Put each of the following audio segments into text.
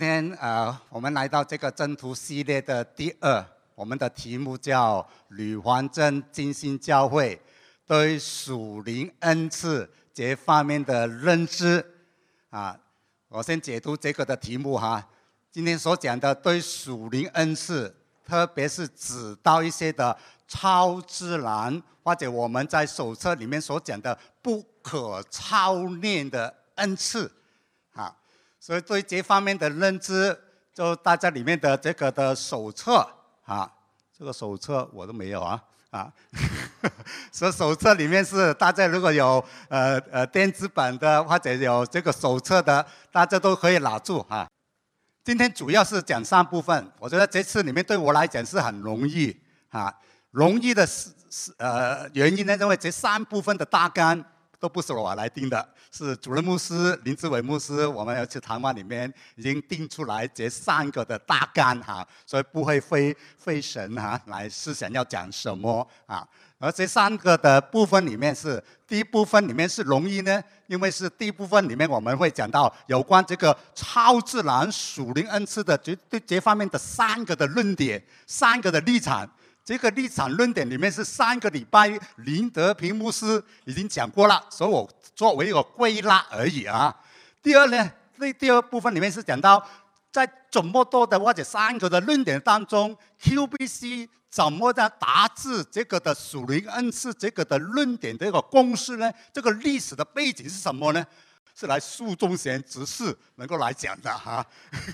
今天呃，我们来到这个征途系列的第二，我们的题目叫吕环真精心教会对属灵恩赐这方面的认知啊。我先解读这个的题目哈。今天所讲的对属灵恩赐，特别是指到一些的超自然，或者我们在手册里面所讲的不可操练的恩赐。所以对这方面的认知，就大家里面的这个的手册啊，这个手册我都没有啊啊，所以手册里面是大家如果有呃呃电子版的或者有这个手册的，大家都可以拿住哈。今天主要是讲三部分，我觉得这次里面对我来讲是很容易啊，容易的是是呃原因呢，因为这三部分的大纲。都不是我来定的，是主任牧师林志伟牧师，我们要去谈话里面已经定出来这三个的大纲哈，所以不会费费神哈来思想要讲什么啊。而这三个的部分里面是第一部分里面是容易呢，因为是第一部分里面我们会讲到有关这个超自然属灵恩赐的绝对这方面的三个的论点，三个的立场。这个立场论点里面是三个礼拜林德平牧师已经讲过了，所以我作为一个归纳而已啊。第二呢，那第二部分里面是讲到在这么多的或者三个的论点当中，QBC 怎么在达至这个的属灵恩赐这个的论点的一个公式呢？这个历史的背景是什么呢？是来苏中贤执事能够来讲的哈。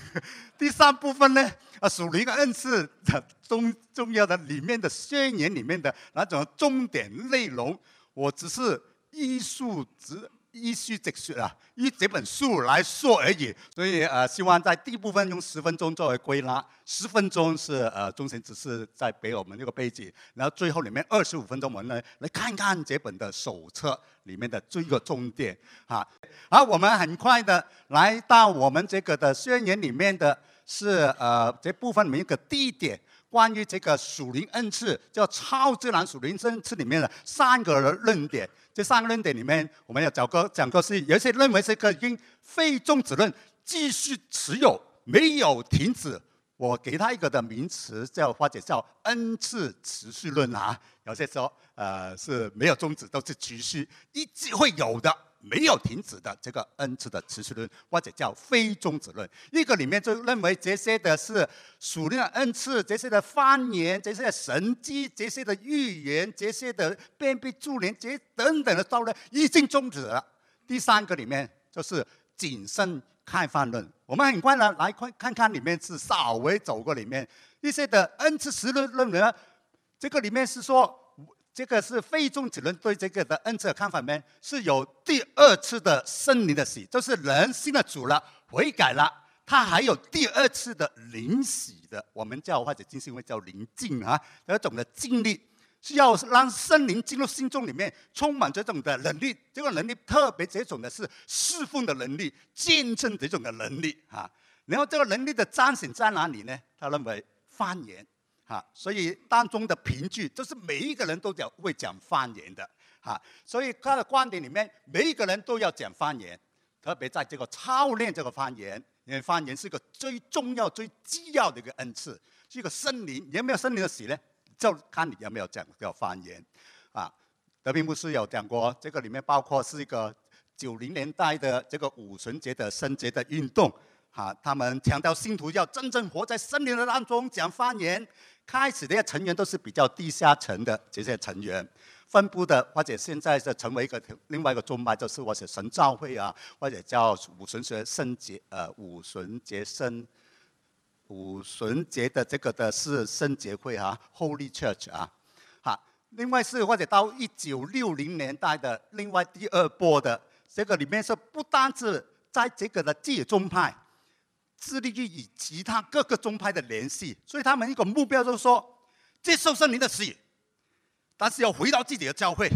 第三部分呢，啊，属灵恩赐的重重要的里面的宣言里面的那种重点内容，我只是艺术直。依序直说啊，依这本书来说而已。所以呃，希望在第一部分用十分钟作为归纳，十分钟是呃中心只是在给我们这个背景，然后最后里面二十五分钟我们来来看看这本的手册里面的这个重点啊。好，我们很快的来到我们这个的宣言里面的是呃这部分里面一个第一点。关于这个属灵恩赐，叫超自然属灵恩赐里面的三个论点，这三个论点里面，我们要讲个讲个是，有些认为这个因非终止论继续持有，没有停止。我给他一个的名词叫或者叫恩赐持续论啊，有些说呃是没有终止，都是持续，一直会有的。没有停止的这个恩赐的持续论，或者叫非终止论。一个里面就认为这些的是属灵的恩赐，这些的方言，这些的神迹，这些的预言，这些的辨别助灵，这等等的道理已经终止了。第三个里面就是谨慎开放论。我们很快呢来看看看里面是稍微走过里面一些的恩赐实论论呢，这个里面是说。这个是非众子人对这个的恩赐的看法呢，是有第二次的圣灵的洗，就是人信了主了，悔改了，他还有第二次的灵洗的，我们叫或者金星会叫灵境啊，有一种的经历，是要让圣灵进入心中里面，充满这种的能力，这个能力特别这种的是侍奉的能力，见证这种的能力啊，然后这个能力的彰显在哪里呢？他认为方言。哈，所以当中的凭据就是每一个人都讲会讲方言的，哈，所以他的观点里面，每一个人都要讲方言，特别在这个操练这个方言，因为方言是一个最重要、最基要的一个恩赐，是一个森林。有没有森林的喜呢？就看你有没有讲叫方言，啊，德平牧师有讲过，这个里面包括是一个九零年代的这个五旬节的圣节的运动，啊，他们强调信徒要真正活在森林的当中讲方言。开始这些成员都是比较地下层的这些成员，分布的或者现在是成为一个另外一个宗派，就是或者神教会啊，或者叫五旬节圣节呃五旬节圣五旬节的这个的是圣节会啊，Holy Church 啊，好，另外是或者到一九六零年代的另外第二波的这个里面是不单是在这个的界宗派。致力于与其他各个宗派的联系，所以他们一个目标就是说，接受圣灵的洗，但是要回到自己的教会，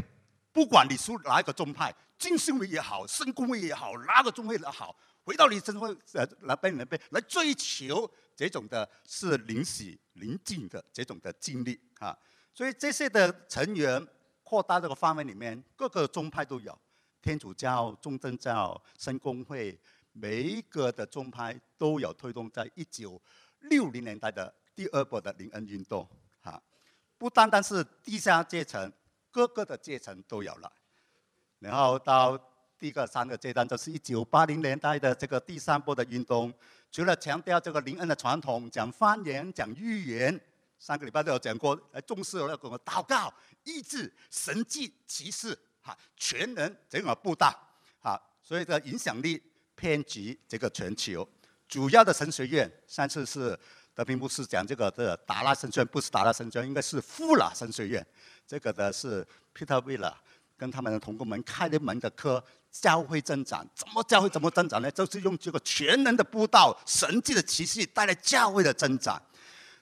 不管你属哪一个宗派，金圣会也好，圣公会也好，哪个宗会也好，回到你真会呃来被来被来追求这种的是灵洗灵境的这种的经历啊，所以这些的成员扩大这个范围里面，各个宗派都有，天主教、中正教、圣公会。每一个的宗派都有推动在一九六零年代的第二波的灵恩运动，哈，不单单是地下阶层，各个的阶层都有了。然后到第一个三个阶段，就是一九八零年代的这个第三波的运动，除了强调这个灵恩的传统，讲方言、讲预言，上个礼拜都有讲过，来重视那个祷告、医治、神迹、骑士，哈，全能整个布道，哈，所以的影响力遍及这个全球。主要的神学院，上次是德平牧师讲这个的达拉神学院，不是达拉神学院，应该是富拉神学院，这个的是 Peter Willer。跟他们的同工们开的门的课，教会增长，怎么教会怎么增长呢？就是用这个全能的布道、神迹的奇迹带来教会的增长。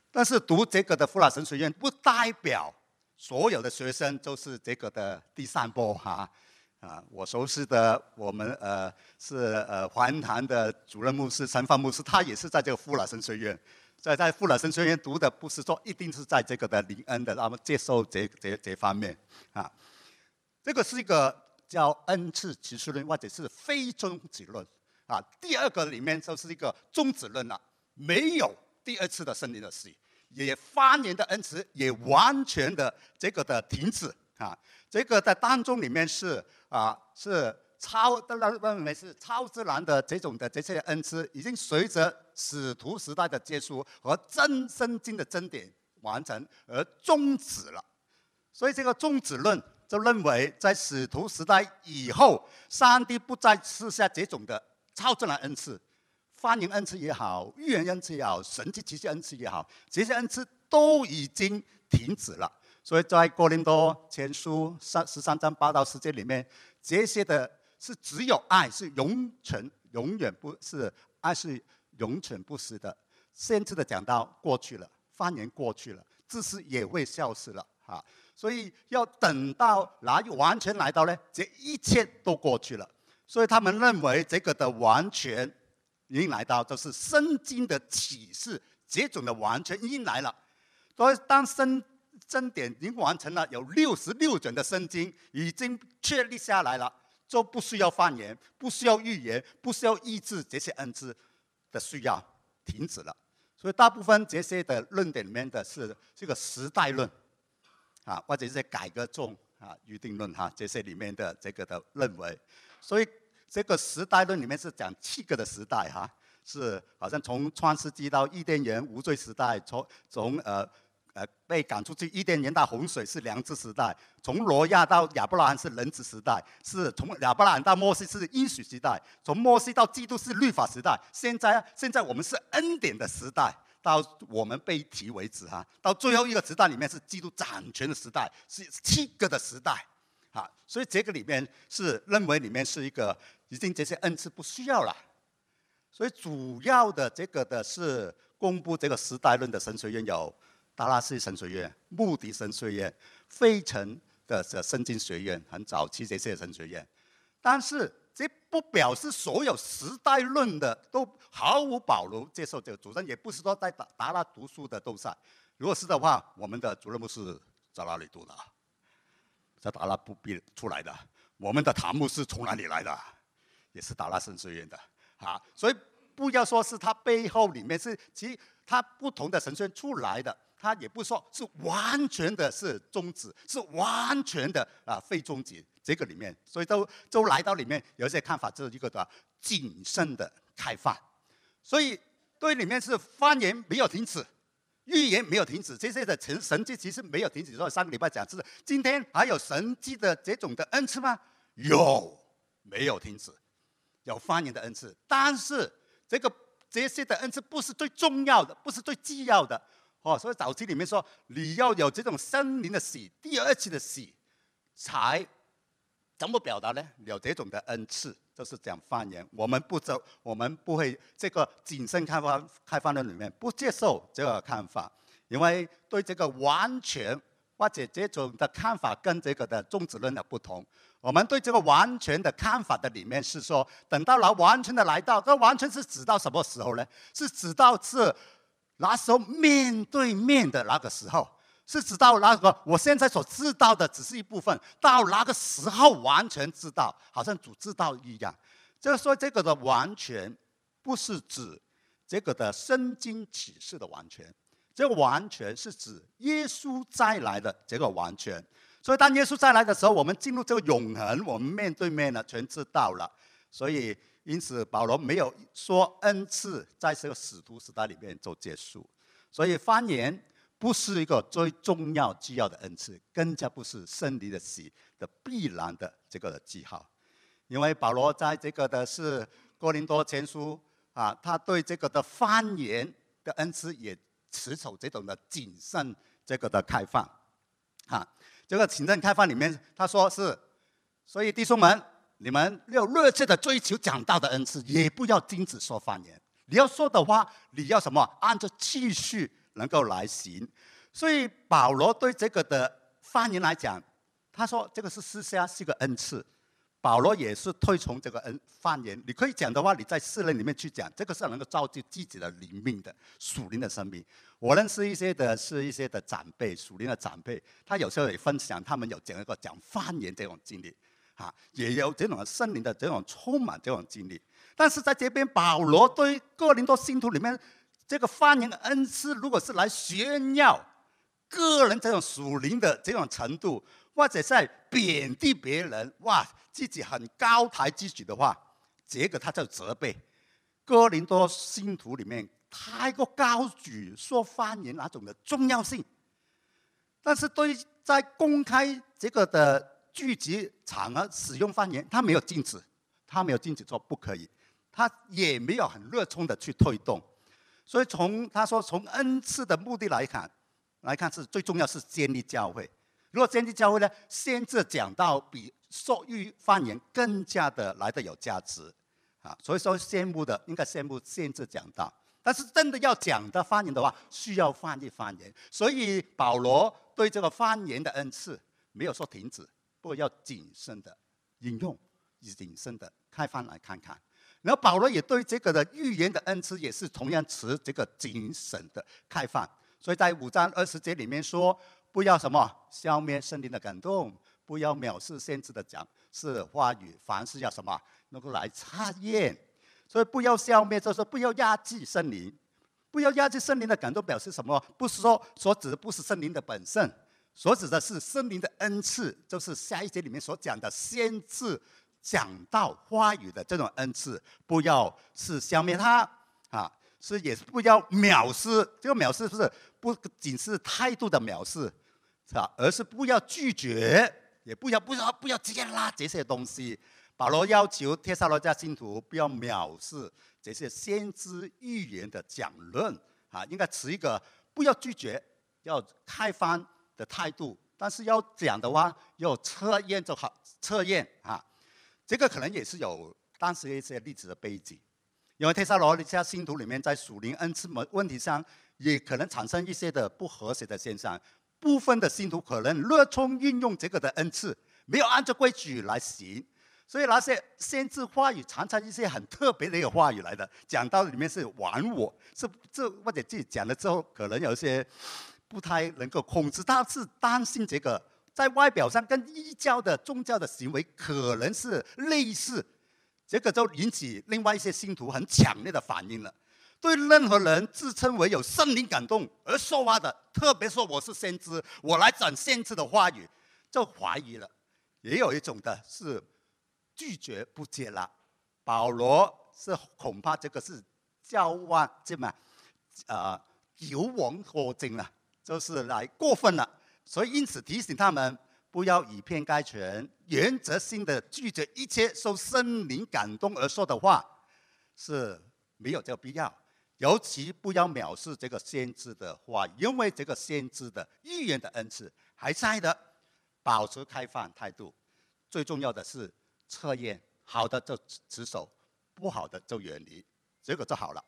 但是读这个的富拉神学院，不代表所有的学生都是这个的第三波哈。啊我熟悉的我们呃是呃环坛的主任牧师陈范牧师，他也是在这个富拉神学院，在在富拉神学院读的，不是说一定是在这个的灵恩的，那么接受这这这方面啊。这个是一个叫恩赐启示论，或者是非终止论啊。第二个里面就是一个终止论了，没有第二次的圣灵的洗，也发言的恩赐也完全的这个的停止啊。这个在当中里面是啊是超，当然认为是超自然的这种的这些恩赐，已经随着使徒时代的结束和真圣经的真点完成而终止了。所以这个终止论。就认为，在使徒时代以后，上帝不再赐下这种的超自然恩赐，欢迎恩赐也好，预言恩赐也好，神迹奇迹恩赐也好，这些恩赐都已经停止了。所以在哥林多前书三十三章八到十节里面，这些的是只有爱是永存、永远不是爱是永存不死的。先知的讲到过去了，方言过去了，知识也会消失了啊。所以要等到哪完全来到呢？这一切都过去了。所以他们认为这个的完全已经来到，就是圣经的启示，这种的完全已经来了。所以当圣真典已经完成了，有六十六卷的圣经已经确立下来了，就不需要方言，不需要预言，不需要医治这些恩赐的需要停止了。所以大部分这些的论点里面的是这个时代论。啊，或者是改革中啊，预定论哈，这些里面的这个的认为，所以这个时代论里面是讲七个的时代哈，是好像从创世纪到伊甸园无罪时代，从从呃被赶出去伊甸园到洪水是良知时代，从罗亚到亚伯拉罕是人子时代，是从亚伯拉罕到摩西是应许时代，从摩西到基督是律法时代，现在现在我们是恩典的时代。到我们被提为止哈，到最后一个时代里面是基督掌权的时代，是七个的时代，啊，所以这个里面是认为里面是一个已经这些恩赐不需要了，所以主要的这个的是公布这个时代论的神学院有达拉斯神学院、穆迪神学院、费城的这圣经学院，很早期这些神学院，但是。这不表示所有时代论的都毫无保留接受这个主张，也不是说在达达拉读书的都在。如果是的话，我们的主任牧师在哪里读的？在达拉不必出来的。我们的塔木是从哪里来的？也是达拉神学院的。啊，所以不要说是他背后里面是其他不同的神学院出来的，他也不说是完全的是终止，是完全的啊非终止。这个里面，所以都都来到里面，有一些看法就是一个的谨慎的开放。所以对里面是方言没有停止，预言没有停止，这些的神神迹其实没有停止。所以上个礼拜讲是今天还有神迹的这种的恩赐吗？有，没有停止，有方言的恩赐。但是这个这些的恩赐不是最重要的，不是最重要的哦。所以早期里面说你要有这种森林的喜，第二次的喜才。怎么表达呢？有这种的恩赐，就是讲方言。我们不走，我们不会这个谨慎开发开放的里面不接受这个看法，因为对这个完全或者这种的看法跟这个的宗旨论的不同。我们对这个完全的看法的里面是说，等到了完全的来到，这完全是指到什么时候呢？是指到是那时候面对面的那个时候。是知道那个，我现在所知道的只是一部分，到那个时候完全知道，好像主知道一样。就是说这个的完全不是指这个的圣经启示的完全，这个完全是指耶稣再来的这个完全。所以当耶稣再来的时候，我们进入这个永恒，我们面对面的全知道了。所以因此保罗没有说恩赐在这个使徒时代里面就结束。所以方言不是一个最重要、需要的恩赐，更加不是胜利的喜的必然的这个记号。因为保罗在这个的是哥林多前书啊，他对这个的方言的恩赐也持守这种的谨慎这个的开放，啊，这个谨慎开放里面他说是，所以弟兄们，你们要热切的追求讲道的恩赐，也不要禁止说方言。你要说的话，你要什么？按照继续能够来行。所以保罗对这个的方言来讲，他说这个是私下是个恩赐。保罗也是推崇这个恩方言，你可以讲的话，你在世人里面去讲，这个是能够造就自己的灵命的属灵的生命。我认识一些的是一些的长辈，属灵的长辈，他有时候也分享，他们有讲一个讲方言这种经历，啊，也有这种圣灵的这种充满这种经历。但是在这边，保罗对哥林多信徒里面这个发言的恩赐，如果是来炫耀个人这种属灵的这种程度。或者在贬低别人，哇，自己很高抬自己的话，这个他就责备哥林多信徒里面太过高举说方言那种的重要性。但是对在公开这个的聚集场合使用方言，他没有禁止，他没有禁止说不可以，他也没有很热衷的去推动。所以从他说从恩赐的目的来看，来看是最重要是建立教会。如果建立教会呢，先知讲到比受育方言更加的来的有价值，啊，所以说羡慕的应该羡慕先知讲道，但是真的要讲的方言的话，需要翻译方言，所以保罗对这个方言的恩赐没有说停止，过要谨慎的引用，以谨慎的开放来看看。然后保罗也对这个的预言的恩赐也是同样持这个谨慎的开放，所以在五章二十节里面说。不要什么消灭圣灵的感动，不要藐视先知的讲是话语，凡事要什么能够来查验。所以不要消灭，就是不要压制圣灵，不要压制圣灵的感动，表示什么？不是说所指的不是圣灵的本身，所指的是圣灵的恩赐，就是下一节里面所讲的先知讲到话语的这种恩赐，不要是消灭它啊，是也是不要藐视，这个藐视是不仅是态度的藐视。是吧？而是不要拒绝，也不要不要不要直接纳这些东西。保罗要求帖撒罗加信徒不要藐视这些先知预言的讲论啊，应该持一个不要拒绝，要开放的态度。但是要讲的话，要测验就好，测验啊。这个可能也是有当时一些例子的背景，因为帖撒罗加信徒里面在属灵恩赐问问题上，也可能产生一些的不和谐的现象。部分的信徒可能热衷运用这个的恩赐，没有按照规矩来行，所以那些先知话语常常一些很特别的一个话语来的，讲到里面是玩我，是这或者自己讲了之后，可能有一些不太能够控制，他是担心这个在外表上跟异教的宗教的行为可能是类似，这个就引起另外一些信徒很强烈的反应了。对任何人自称为有圣灵感动而说话的，特别说我是先知，我来讲先知的话语，就怀疑了。也有一种的是拒绝不接纳。保罗是恐怕这个是教万这么啊有往可惊了，就是来过分了。所以因此提醒他们不要以偏概全，原则性的拒绝一切受圣灵感动而说的话，是没有这个必要。尤其不要藐视这个先知的话，因为这个先知的预言的恩赐还在的，保持开放态度。最重要的是测验，好的就持守，不好的就远离，这个就好了。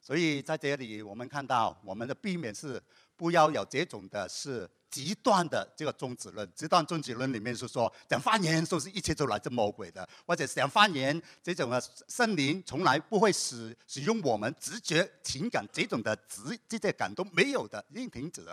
所以在这里，我们看到我们的避免是不要有这种的是。极端的这个宗旨论，极端宗旨论里面是说讲方言说是一切都来自魔鬼的，或者讲方言这种的圣灵从来不会使使用我们直觉情感这种的直这些感动没有的，已经停止。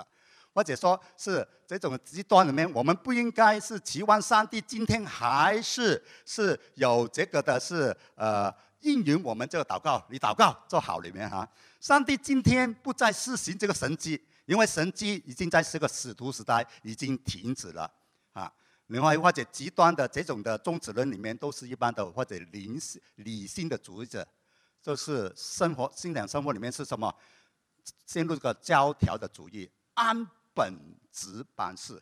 或者说是这种极端里面，我们不应该是期望上帝今天还是是有这个的是呃应允我们这个祷告，你祷告做好里面哈。上帝今天不再施行这个神迹，因为神迹已经在这个使徒时代已经停止了啊。另外或者极端的这种的宗旨论里面，都是一般的或者理性理性的主义者，就是生活信仰生活里面是什么？陷入这个教条的主义，按本质办事，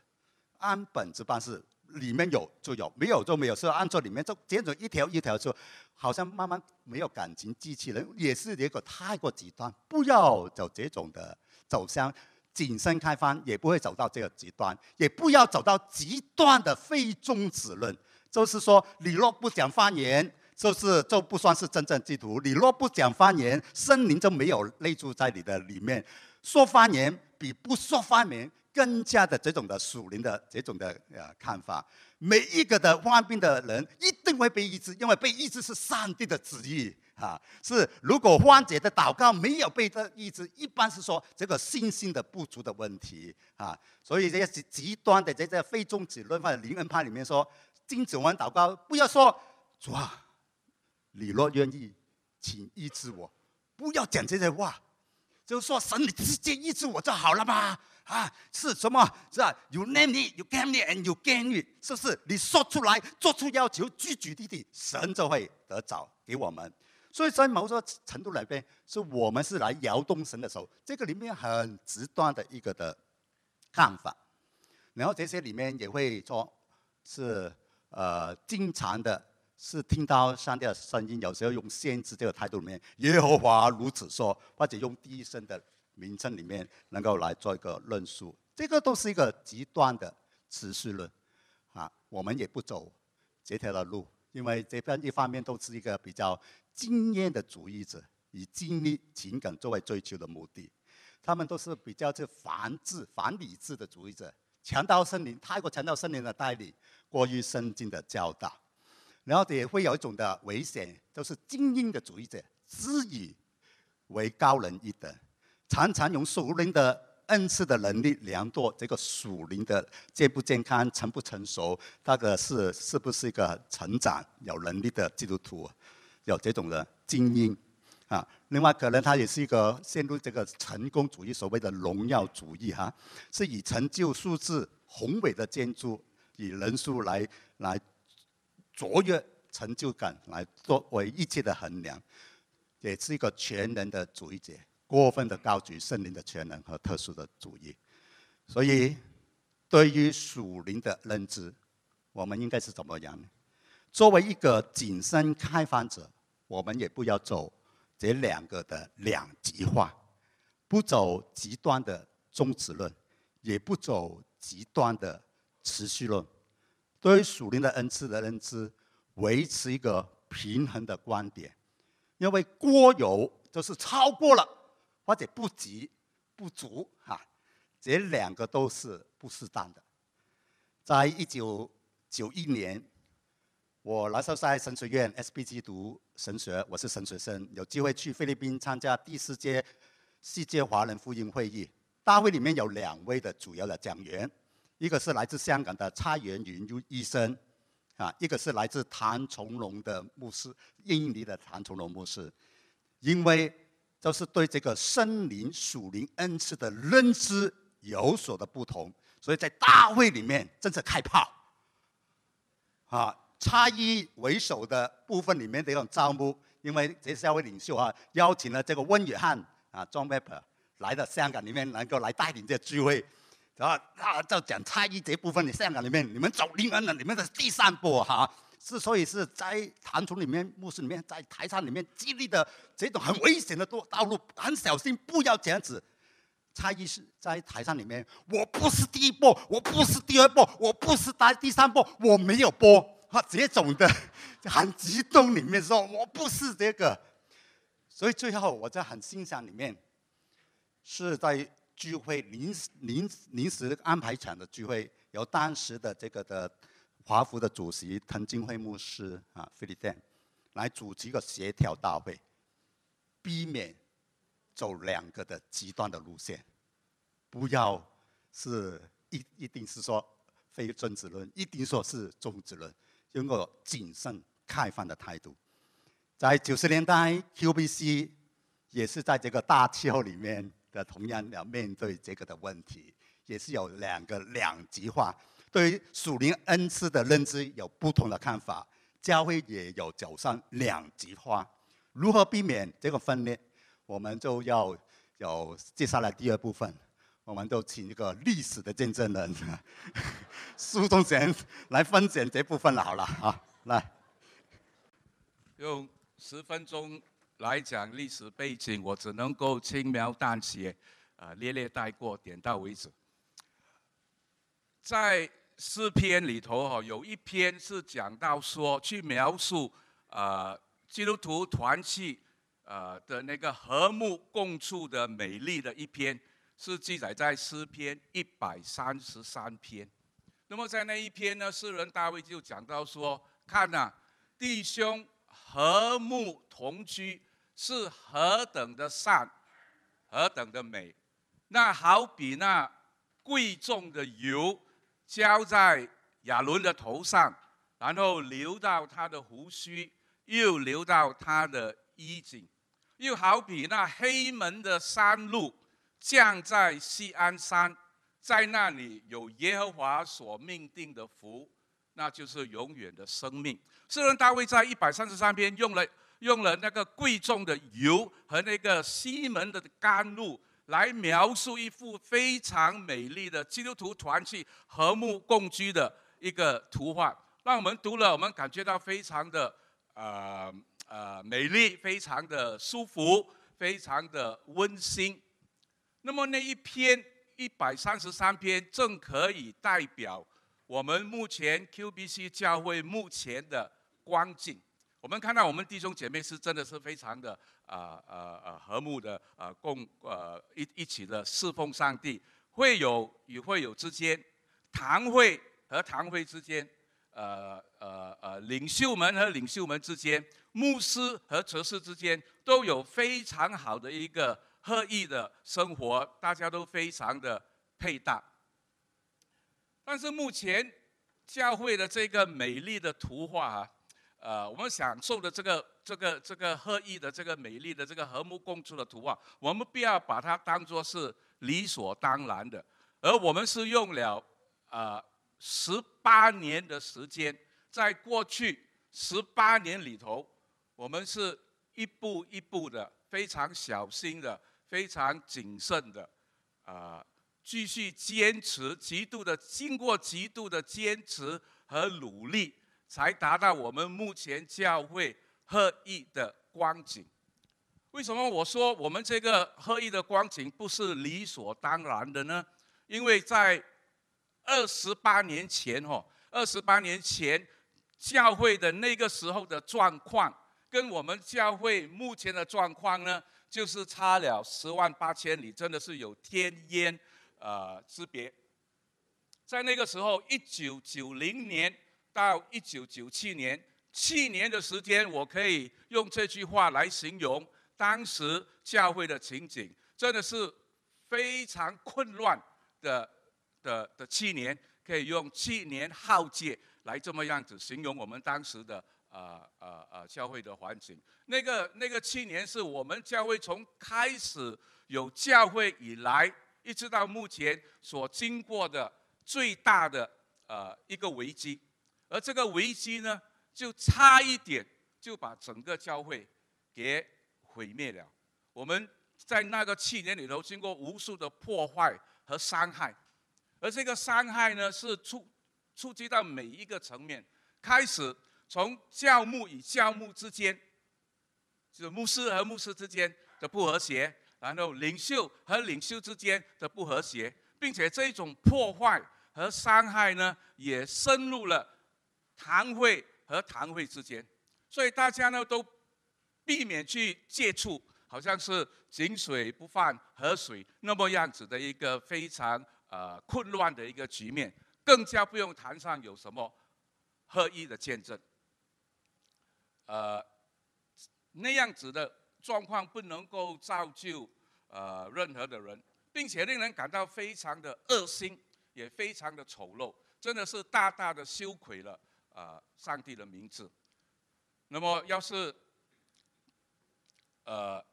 按本质办事，里面有就有，没有就没有，是按照里面就接着一条一条说，好像慢慢没有感情，机器人也是一个太过极端，不要走这种的走向谨慎开放，也不会走到这个极端，也不要走到极端的非中止论，就是说你若不讲方言，就是就不算是真正基督徒；你若不讲方言，森林就没有内住在你的里面，说方言。比不说方言更加的这种的属灵的这种的呃看法，每一个的患病的人一定会被医治，因为被医治是上帝的旨意啊。是如果患者的祷告没有被的医治，一般是说这个信心的不足的问题啊。所以这些极极端的在这非宗旨论或者灵恩派里面说，禁止我们祷告，不要说主啊，你若愿意，请医治我，不要讲这些话。就是说，神你直接医治我就好了嘛？啊，是什么？是吧？You name it, you can it, and you gain it，是不是？你说出来，做出要求，句句地地，神就会得着给我们。所以在某种程度来边，是我们是来摇动神的手。这个里面很极端的一个的看法。然后这些里面也会说，是呃，经常的。是听到上帝的声音，有时候用先知这个态度里面，耶和华如此说，或者用第一声的名称里面，能够来做一个论述，这个都是一个极端的持续论，啊，我们也不走这条的路，因为这边一方面都是一个比较经验的主义者，以经历情感作为追求的目的，他们都是比较是反智、反理智的主义者，强调圣灵，太过强调圣灵的带领，过于圣经的教导。然后也会有一种的危险，就是精英的主义者自以为高人一等，常常用属灵的恩赐的能力量度这个属灵的健不健康、成不成熟，那个是是不是一个成长有能力的基督徒，有这种的精英啊。另外，可能他也是一个陷入这个成功主义，所谓的荣耀主义哈，是以成就数字宏伟的建筑，以人数来来。卓越成就感来作为一切的衡量，也是一个全能的主义者，过分的高举圣灵的全能和特殊的主义。所以，对于属灵的认知，我们应该是怎么样呢？作为一个谨慎开放者，我们也不要走这两个的两极化，不走极端的终止论，也不走极端的持续论。对于属灵的恩赐的认知，维持一个平衡的观点，因为过有就是超过了，或者不及、不足哈，这两个都是不适当的。在一九九一年，我那时候在神学院 SBG 读神学，我是神学生，有机会去菲律宾参加第四届世界华人福音会议，大会里面有两位的主要的讲员。一个是来自香港的蔡元云医生，啊，一个是来自谭崇荣的牧师，印尼的谭崇荣牧师，因为就是对这个森林属灵恩赐的认知有所的不同，所以在大会里面正是开炮，啊，差异为首的部分里面的一种招募，因为这三位领袖啊，邀请了这个温约翰啊，John Pepper 来到香港里面，能够来带领这聚会。然后他就讲差异这部分，的香港里面，你们走灵恩的，你们的第三步哈，之所以是在坛从里面、牧师里面、在台上里面激励的这种很危险的道道路，很小心，不要这样子。差异是在台上里面，我不是第一波，我不是第二波，我不是第第三波，我没有播啊，这种的很激动里面说，我不是这个。所以最后我在很欣赏里面是在。聚会临时临临时安排场的聚会，由当时的这个的华府的主席滕金辉牧师啊，菲利登来主持一个协调大会，避免走两个的极端的路线，不要是一一定是说非君子论，一定说是中子论，用个谨慎开放的态度。在九十年代，QBC 也是在这个大气候里面的，同样要面对这个的问题，也是有两个两极化，对于属灵恩赐的认知有不同的看法，教会也有走上两极化，如何避免这个分裂？我们就要有接下来第二部分，我们就请一个历史的见证人苏忠贤来分享这部分，好了啊，来用十分钟来讲历史背景，我只能够轻描淡写，啊，略略带过，点到为止。在诗篇里头哈，有一篇是讲到说，去描述啊基督徒团契。呃的那个和睦共处的美丽的一篇，是记载在诗篇一百三十三篇。那么在那一篇呢，诗人大卫就讲到说：看呐，弟兄和睦同居是何等的善，何等的美。那好比那贵重的油浇在亚伦的头上，然后流到他的胡须，又流到他的衣襟。又好比那黑门的山路降在西安山，在那里有耶和华所命定的福，那就是永远的生命。诗人大卫在一百三十三篇用了用了那个贵重的油和那个西门的甘露来描述一幅非常美丽的基督徒团契和睦共居的一个图画，让我们读了，我们感觉到非常的呃。呃，美丽，非常的舒服，非常的温馨。那么那一篇一百三十三篇，正可以代表我们目前 QBC 教会目前的光景。我们看到我们弟兄姐妹是真的是非常的啊呃呃和睦的啊共呃一一起的侍奉上帝，会有与会友之间，堂会和堂会之间。呃呃呃，领袖们和领袖们之间，牧师和哲士之间，都有非常好的一个合意的生活，大家都非常的配搭。但是目前教会的这个美丽的图画啊，呃，我们享受的这个这个这个合意的这个美丽的这个和睦共处的图画，我们不要把它当作是理所当然的，而我们是用了呃。十八年的时间，在过去十八年里头，我们是一步一步的、非常小心的、非常谨慎的，啊，继续坚持，极度的经过极度的坚持和努力，才达到我们目前教会合一的光景。为什么我说我们这个合一的光景不是理所当然的呢？因为在二十八年前，哦，二十八年前，教会的那个时候的状况，跟我们教会目前的状况呢，就是差了十万八千里，真的是有天渊呃之别。在那个时候，一九九零年到一九九七年，七年的时间，我可以用这句话来形容当时教会的情景，真的是非常混乱的。的的七年，可以用七年浩劫来这么样子形容我们当时的呃呃呃教会的环境。那个那个七年是我们教会从开始有教会以来，一直到目前所经过的最大的呃一个危机。而这个危机呢，就差一点就把整个教会给毁灭了。我们在那个七年里头，经过无数的破坏和伤害。而这个伤害呢，是触触及到每一个层面，开始从教牧与教牧之间，就是牧师和牧师之间的不和谐，然后领袖和领袖之间的不和谐，并且这种破坏和伤害呢，也深入了堂会和堂会之间，所以大家呢都避免去接触，好像是井水不犯河水那么样子的一个非常。呃，混乱的一个局面，更加不用谈上有什么合一的见证。呃，那样子的状况不能够造就呃任何的人，并且令人感到非常的恶心，也非常的丑陋，真的是大大的羞愧了啊！上帝的名字。那么，要是呃，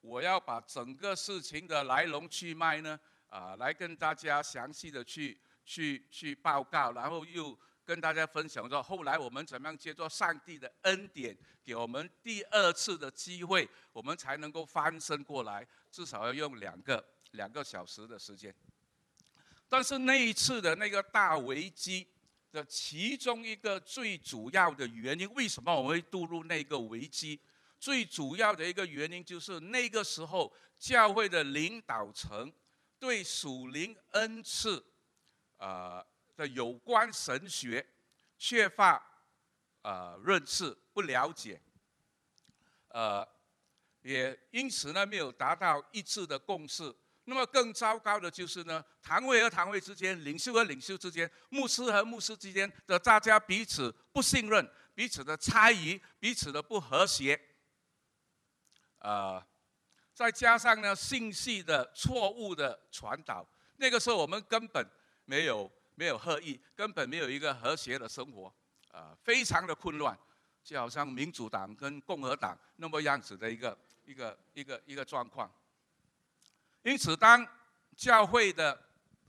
我要把整个事情的来龙去脉呢，啊，来跟大家详细的去去去报告，然后又。跟大家分享说，后来我们怎么样借助上帝的恩典，给我们第二次的机会，我们才能够翻身过来，至少要用两个两个小时的时间。但是那一次的那个大危机的其中一个最主要的原因，为什么我们会堕入那个危机？最主要的一个原因就是那个时候教会的领导层对属灵恩赐，啊。的有关神学缺乏呃认识不了解，呃，也因此呢没有达到一致的共识。那么更糟糕的就是呢，堂会和堂会之间，领袖和领袖之间，牧师和牧师之间的大家彼此不信任，彼此的猜疑，彼此的不和谐，呃，再加上呢信息的错误的传导，那个时候我们根本没有。没有合意，根本没有一个和谐的生活，啊，非常的混乱，就好像民主党跟共和党那么样子的一个一个一个一个状况。因此，当教会的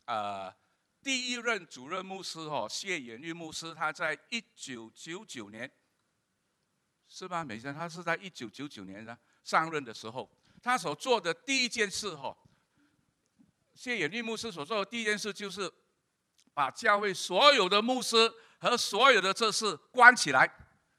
呃第一任主任牧师哦谢延玉牧师，他在一九九九年，是吧？美生，他是在一九九九年呢上任的时候，他所做的第一件事哦，谢延玉牧师所做的第一件事就是。把教会所有的牧师和所有的这事关起来，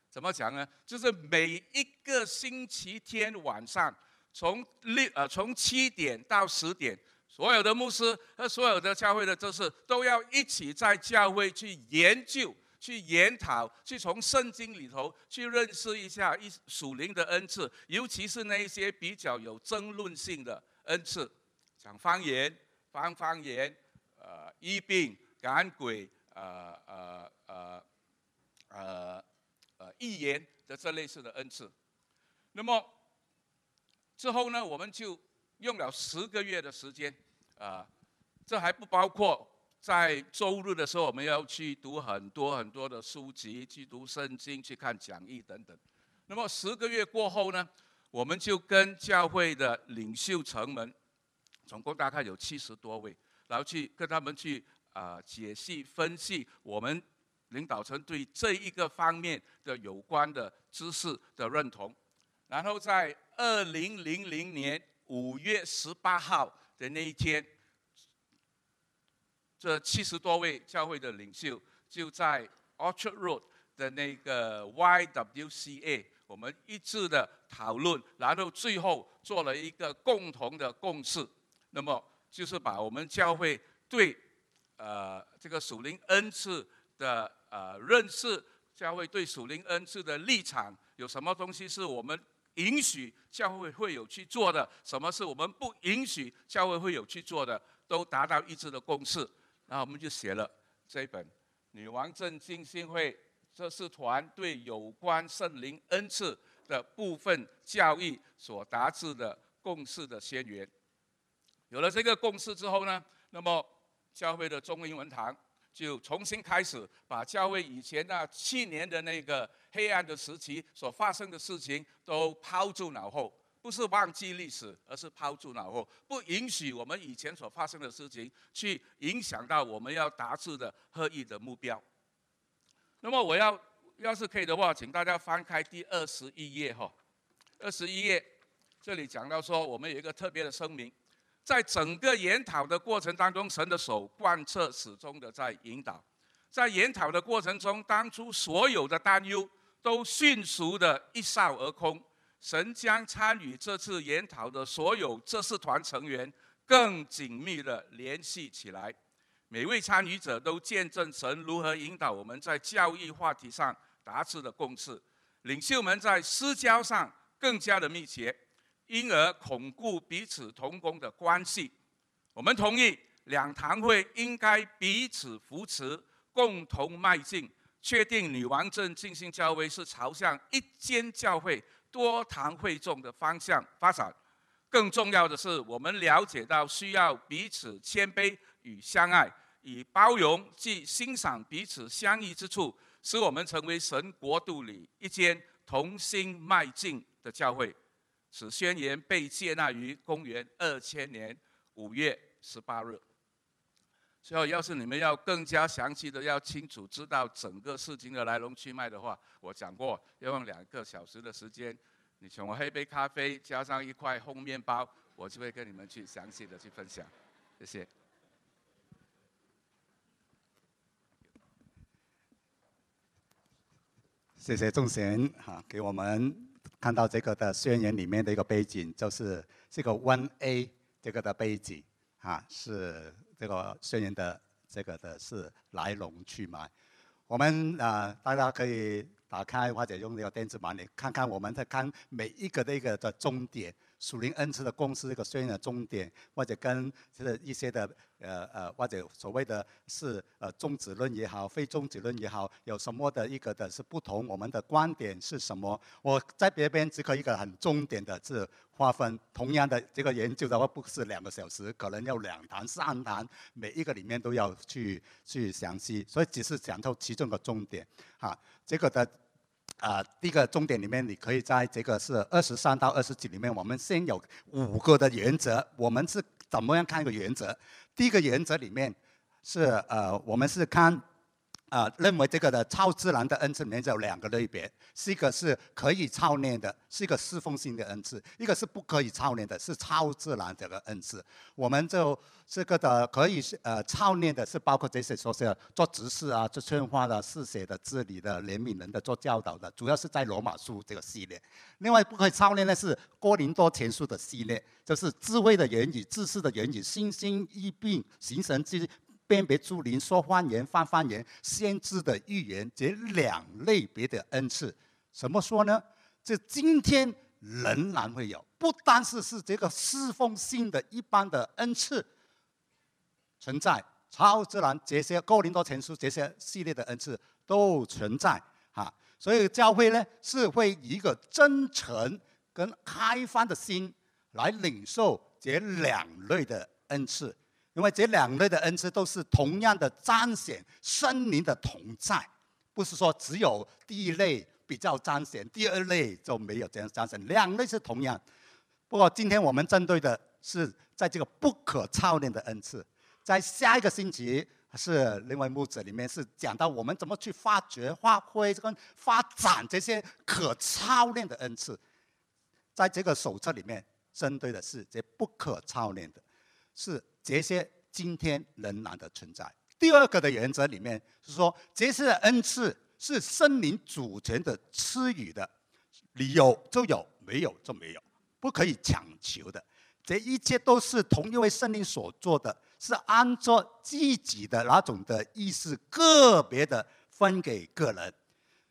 怎么讲呢？就是每一个星期天晚上，从六呃从七点到十点，所有的牧师和所有的教会的这是都要一起在教会去研究、去研讨、去从圣经里头去认识一下一属灵的恩赐，尤其是那一些比较有争论性的恩赐，讲方言、方方言、呃医病。赶鬼，呃呃呃呃呃预言的这类似的恩赐，那么之后呢，我们就用了十个月的时间，啊，这还不包括在周日的时候我们要去读很多很多的书籍，去读圣经，去看讲义等等。那么十个月过后呢，我们就跟教会的领袖层们，总共大概有七十多位，然后去跟他们去。啊，解析分析我们领导层对这一个方面的有关的知识的认同，然后在二零零零年五月十八号的那一天，这七十多位教会的领袖就在 Orchard Road 的那个 YWCA，我们一致的讨论，然后最后做了一个共同的共识，那么就是把我们教会对。呃，这个属灵恩赐的呃认识，教会对属灵恩赐的立场，有什么东西是我们允许教会会有去做的，什么是我们不允许教会会有去做的，都达到一致的共识。然后我们就写了这一本《女王镇浸信会这是团队有关圣灵恩赐的部分教义所达至的共识的宣言》。有了这个共识之后呢，那么。教会的中英文堂就重新开始，把教会以前那七年的那个黑暗的时期所发生的事情都抛诸脑后，不是忘记历史，而是抛诸脑后，不允许我们以前所发生的事情去影响到我们要达至的合意的目标。那么我要要是可以的话，请大家翻开第二十一页哈，二十一页这里讲到说，我们有一个特别的声明。在整个研讨的过程当中，神的手贯彻始终的在引导。在研讨的过程中，当初所有的担忧都迅速的一扫而空。神将参与这次研讨的所有这四团成员更紧密的联系起来。每位参与者都见证神如何引导我们在教育话题上达至的共识。领袖们在私交上更加的密切。因而巩固彼此同工的关系。我们同意两堂会应该彼此扶持，共同迈进，确定女王镇进行教会是朝向一间教会多堂会众的方向发展。更重要的是，我们了解到需要彼此谦卑与相爱，以包容及欣赏彼此相异之处，使我们成为神国度里一间同心迈进的教会。此宣言被接纳于公元二千年五月十八日。最后，要是你们要更加详细的、要清楚知道整个事情的来龙去脉的话，我讲过要用两个小时的时间。你请我喝一杯咖啡，加上一块烘面包，我就会跟你们去详细的去分享。谢谢。谢谢仲贤哈，给我们看到这个的宣言里面的一个背景，就是这个 One A 这个的背景啊，是这个宣言的这个的是来龙去脉。我们啊，大家可以。打开或者用这个电子版，你看看我们在看每一个的一个的终点，属灵恩赐的公司这个宣言的终点，或者跟这一些的呃呃或者所谓的是呃终止论也好，非终止论也好，有什么的一个的是不同，我们的观点是什么？我在别边只可一个很重点的是划分。同样的这个研究的话，不是两个小时，可能要两堂三堂，每一个里面都要去去详细，所以只是讲到其中的重点，哈，这个的。啊，第一个重点里面，你可以在这个是二十三到二十几里面，我们先有五个的原则。我们是怎么样看一个原则？第一个原则里面是呃，我们是看。啊，认为这个的超自然的恩赐里面有两个类别，是一个是可以操练的，是一个侍奉性的恩赐；一个是不可以操练的，是超自然这个恩赐。我们就这个的可以呃操练的，是包括这些说是做执事啊、做劝化的、侍写的、治理的、怜悯人的、做教导的，主要是在罗马书这个系列。另外不可以操练的是哥林多前书的系列，就是智慧的言语、知识的言语、心心异病、形神之。辨别诸灵、说方言、翻方言、先知的预言这两类别的恩赐，怎么说呢？这今天仍然会有，不单是是这个侍奉性的一般的恩赐存在，超自然这些高灵多前书这些系列的恩赐都存在啊。所以教会呢是会以一个真诚跟开放的心来领受这两类的恩赐。因为这两类的恩赐都是同样的彰显圣灵的同在，不是说只有第一类比较彰显，第二类就没有这样彰显，两类是同样。不过今天我们针对的是在这个不可操练的恩赐，在下一个星期是另外木子里面是讲到我们怎么去发掘、发挥跟发展这些可操练的恩赐，在这个手册里面针对的是这不可操练的，是。这些今天仍然的存在。第二个的原则里面是说，这些恩赐是圣灵主权的赐予的，你有就有，没有就没有，不可以强求的。这一切都是同一位圣灵所做的，是按照自己的那种的意思，个别的分给个人。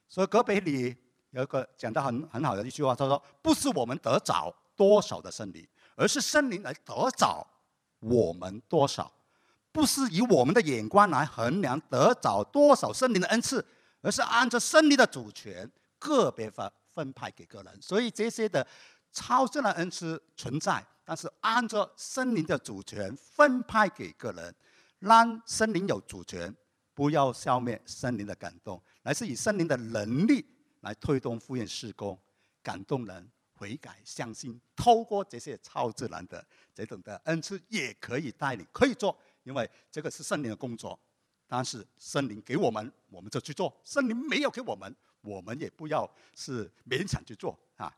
所以隔壁里有一个讲的很很好的一句话，他说：“不是我们得找多少的圣灵，而是圣灵来得找。”我们多少，不是以我们的眼光来衡量得着多少圣灵的恩赐，而是按照圣灵的主权个别分分派给个人。所以这些的超自然恩赐存在，但是按照圣灵的主权分派给个人，让圣灵有主权，不要消灭圣灵的感动，而是以圣灵的能力来推动复原施工，感动人。悔改、相信，透过这些超自然的这种的恩赐，也可以带领，可以做，因为这个是圣灵的工作。但是圣灵给我们，我们就去做；圣灵没有给我们，我们也不要是勉强去做啊。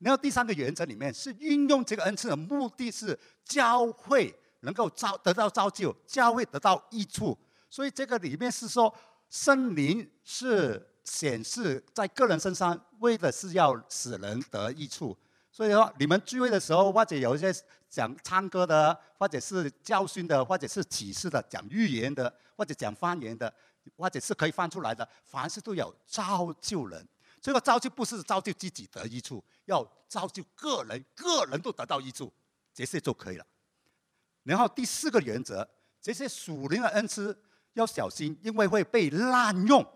然后第三个原则里面是运用这个恩赐的目的是教会能够造得到造就，教会得到益处。所以这个里面是说圣灵是。显示在个人身上，为的是要使人得益处。所以说，你们聚会的时候，或者有一些讲唱歌的，或者是教训的，或者是启示的，讲预言的，或者讲方言的，或者是可以翻出来的，凡事都有造就人。这个造就不是造就自己得益处，要造就个人，个人都得到益处，这些就可以了。然后第四个原则，这些属灵的恩赐要小心，因为会被滥用。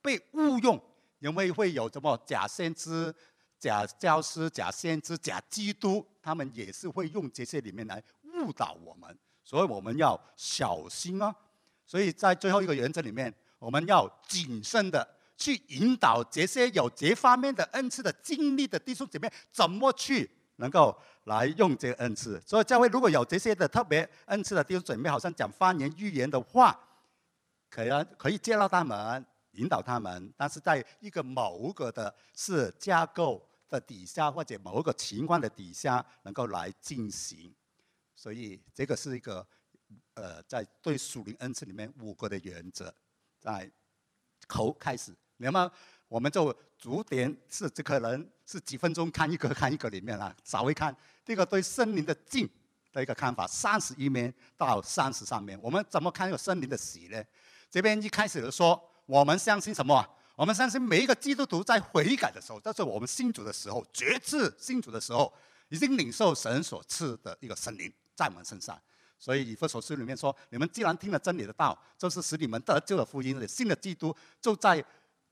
被误用，因为会有什么假先知、假教师、假先知、假基督，他们也是会用这些里面来误导我们，所以我们要小心啊。所以在最后一个原则里面，我们要谨慎的去引导这些有这方面的恩赐的经历的弟兄姐妹，怎么去能够来用这个恩赐。所以教会如果有这些的特别恩赐的弟兄姐妹，好像讲方言、预言的话，可以可以介绍他们。引导他们，但是在一个某个的是架构的底下，或者某个情况的底下，能够来进行。所以这个是一个，呃，在对属灵恩赐里面五个的原则，在头开始，那么我们就逐点是这可能是几分钟看一个看一个里面啊，稍微看这个对森林的静的一个看法，三十一面到三十三面，我们怎么看这个森林的喜呢？这边一开始就说。我们相信什么？我们相信每一个基督徒在悔改的时候，这是我们信主的时候，决志信主的时候，已经领受神所赐的一个圣灵在我们身上。所以以弗所书里面说：“你们既然听了真理的道，就是使你们得救的福音，信了基督，就在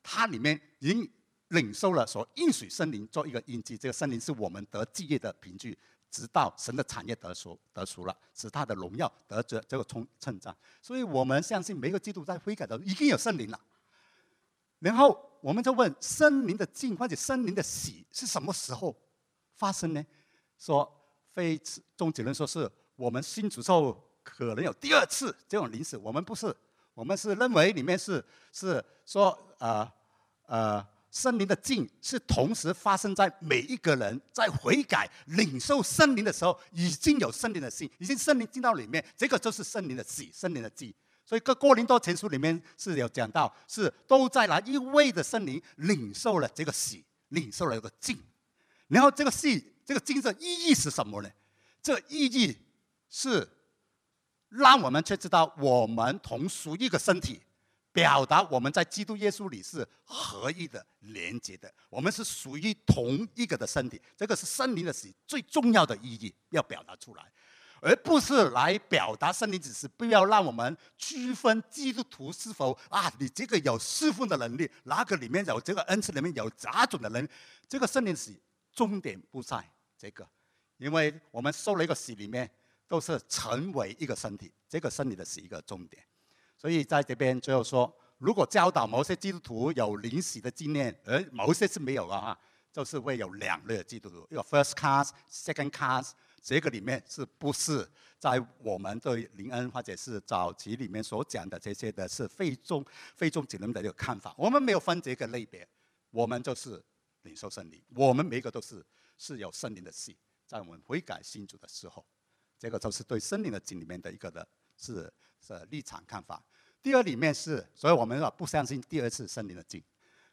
他里面已经领受了所应许圣灵做一个印记。这个圣灵是我们得基业的凭据，直到神的产业得熟得熟了，使他的荣耀得着这个称称赞。所以我们相信每个基督在悔改的已经有圣灵了。”然后我们就问：圣灵的进或者圣灵的喜是什么时候发生呢？说非终结论说是我们新主后可能有第二次这种临死，我们不是，我们是认为里面是是说呃呃森林的静是同时发生在每一个人在悔改领受森林的时候，已经有森林的心，已经森林进到里面，这个就是森林的喜，森林的静。所以，个哥林多前书里面是有讲到，是都在那一位的圣灵领受了这个喜，领受了一个敬。然后，这个喜，这个敬的意义是什么呢？这意义是让我们却知道，我们同属一个身体，表达我们在基督耶稣里是合一的、连接的。我们是属于同一个的身体，这个是圣灵的喜最重要的意义，要表达出来。而不是来表达圣灵只是，不要让我们区分基督徒是否啊，你这个有侍奉的能力，哪个里面有这个恩赐里面有杂种的人，这个圣灵洗重点不在这个，因为我们受了一个洗里面都是成为一个身体，这个身体的是一个重点，所以在这边最后说，如果教导某些基督徒有灵洗的经验，而某些是没有的话，就是会有两类基督徒，一个 first class，second class。这个里面是不是在我们对林恩或者是早期里面所讲的这些的是非中非中子人的这个看法？我们没有分这个类别，我们就是领受圣灵，我们每一个都是是有圣灵的戏，在我们悔改新主的时候，这个就是对圣灵的经里面的一个的是是立场看法。第二里面是，所以我们说不相信第二次圣灵的经，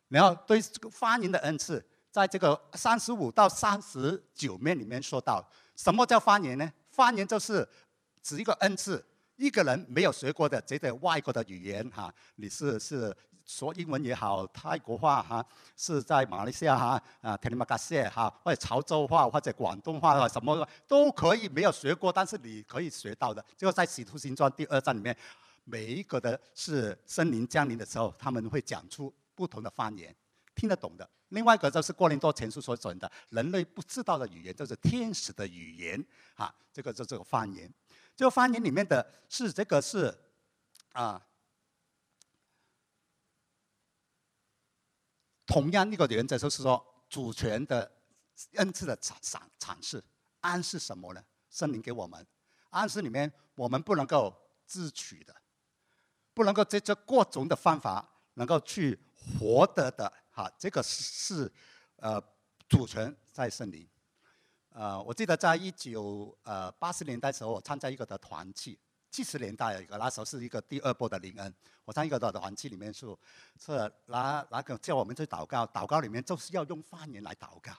然后对这个发言的恩赐，在这个三十五到三十九面里面说到。什么叫方言呢？方言就是指一个恩赐，一个人没有学过的这个外国的语言哈，你是是说英文也好，泰国话哈，是在马来西亚哈啊，天马加谢哈，或者潮州话或者广东话什么都可以，没有学过，但是你可以学到的。就在《使徒行传》第二章里面，每一个的是森林降临的时候，他们会讲出不同的方言，听得懂的。另外一个就是《过林多前书》所讲的，人类不知道的语言，就是天使的语言，啊，这个就这个方言。这个方言里面的是这个是，啊，同样一个原则，就是说主权的恩赐的阐阐阐释，暗示什么呢？森林给我们暗示里面，我们不能够自取的，不能够借着各种的方法能够去获得的。哈，这个是呃主权在圣灵。呃，我记得在一九呃八十年代时候，我参加一个的团契，七十年代一个那时候是一个第二波的灵恩，我在一个的团契里面是是拿拿个叫我们去祷告，祷告里面就是要用方言来祷告。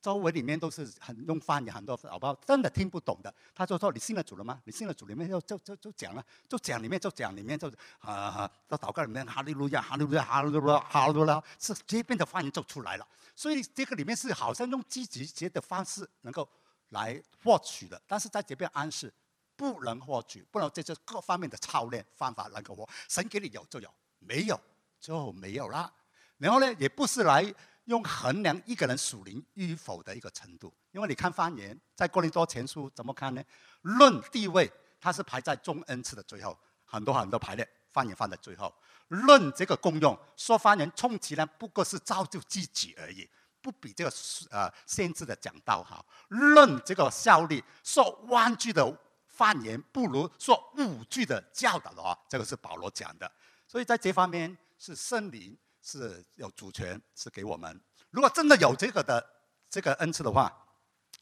周围里面都是很用方言，很多宝宝真的听不懂的。他就说：“你信了主了吗？你信了主里面就就就就讲了，就讲里面就讲里面就啊，到祷告里面哈利路亚，哈利路亚，哈利路亚，哈利路亚，是这边的方言就出来了。所以这个里面是好像用积极些的方式能够来获取的，但是在这边暗示不能获取，不能这这各方面的操练方法能够获。神给你有就有，没有就没有了。然后呢，也不是来。用衡量一个人属灵与否的一个程度。因为你看方言，在哥林多前书怎么看呢？论地位，它是排在中恩赐的最后，很多很多排列，方言放在最后。论这个功用，说方言充其量不过是造就自己而已，不比这个呃先知的讲道好。论这个效力，说万句的方言不如说五句的教导的话，这个是保罗讲的。所以在这方面是圣灵是有主权，是给我们。如果真的有这个的这个恩赐的话，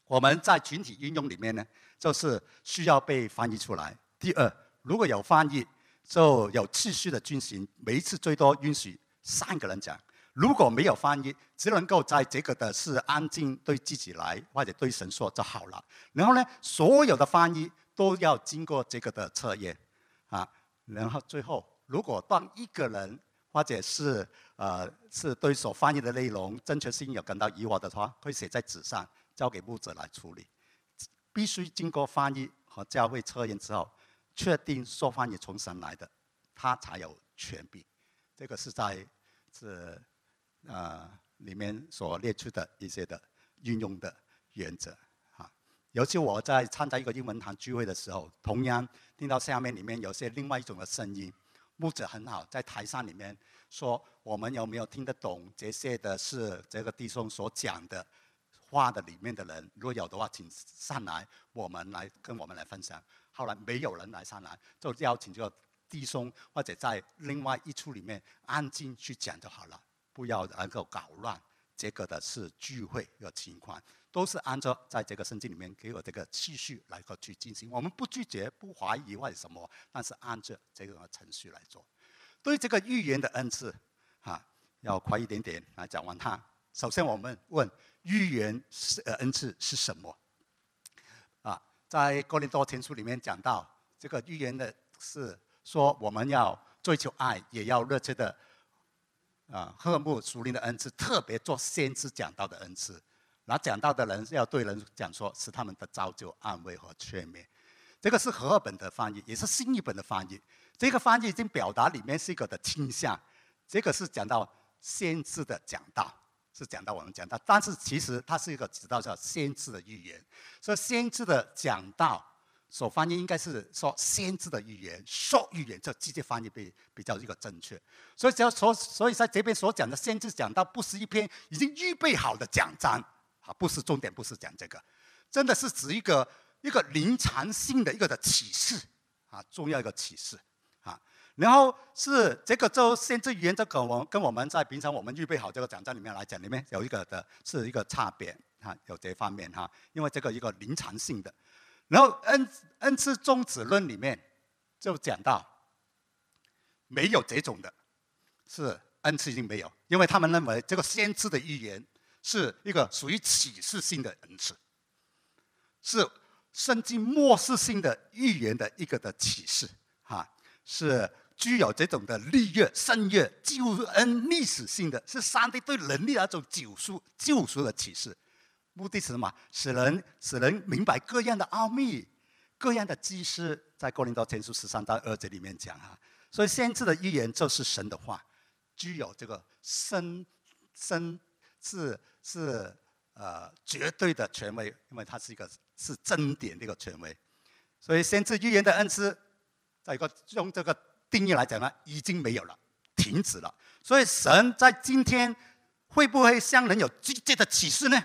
我们在群体应用里面呢，就是需要被翻译出来。第二，如果有翻译，就有次序的进行，每一次最多允许三个人讲。如果没有翻译，只能够在这个的是安静对自己来，或者对神说就好了。然后呢，所有的翻译都要经过这个的测验，啊，然后最后，如果当一个人或者是呃是对所翻译的内容正确性有感到疑惑的话，会写在纸上。交给牧者来处理，必须经过翻译和教会测验之后，确定说翻译从神来的，他才有权柄。这个是在这呃里面所列出的一些的运用的原则啊。尤其我在参加一个英文堂聚会的时候，同样听到下面里面有些另外一种的声音，牧者很好，在台上里面说，我们有没有听得懂这些的是这个弟兄所讲的？话的里面的人，如果有的话，请上来，我们来跟我们来分享。后来没有人来上来，就邀请这个弟兄或者在另外一处里面安静去讲就好了，不要能够搞乱这个的是聚会的情况，都是按照在这个圣经里面给我这个次序来个去进行。我们不拒绝、不怀疑或者什么，但是按照这个程序来做。对这个预言的恩赐，哈，要快一点点来讲完它。首先我们问。预言是呃恩赐是什么？啊，在哥林多前书里面讲到，这个预言的是说我们要追求爱，也要热切的啊，赫慕属灵的恩赐，特别做先知讲道的恩赐。然后讲道的人要对人讲说，是他们的造就、安慰和劝勉。这个是和合本的翻译，也是新译本的翻译。这个翻译已经表达里面是一个的倾向。这个是讲到先知的讲道。是讲到我们讲到，但是其实它是一个指到叫先知的预言，所以先知的讲道所翻译应该是说先知的预言，说预言，这直接翻译比比较一个正确。所以只要所，所以在这边所讲的先知讲道，不是一篇已经预备好的讲章啊，不是重点，不是讲这个，真的是指一个一个临场性的一个的启示啊，重要一个启示啊。然后是这个就先知预言，这个我跟我们在平常我们预备好这个讲章里面来讲，里面有一个的是一个差别哈，有这方面哈，因为这个一个临场性的。然后恩恩赐宗旨论里面就讲到，没有这种的，是恩赐已经没有，因为他们认为这个先知的预言是一个属于启示性的恩赐，是圣经末世性的预言的一个的启示哈，是。具有这种的立约、圣约、救恩、历史性的是上帝对人类那种救赎、救赎的启示，目的是什么？使人使人明白各样的奥秘、各样的知识，在哥林多前书十三到二节里面讲哈。所以先知的预言就是神的话，具有这个生生是是呃绝对的权威，因为它是一个是真点的一个权威。所以先知预言的恩赐，在一个用这个。定义来讲呢，已经没有了，停止了。所以神在今天会不会向人有直接的启示呢？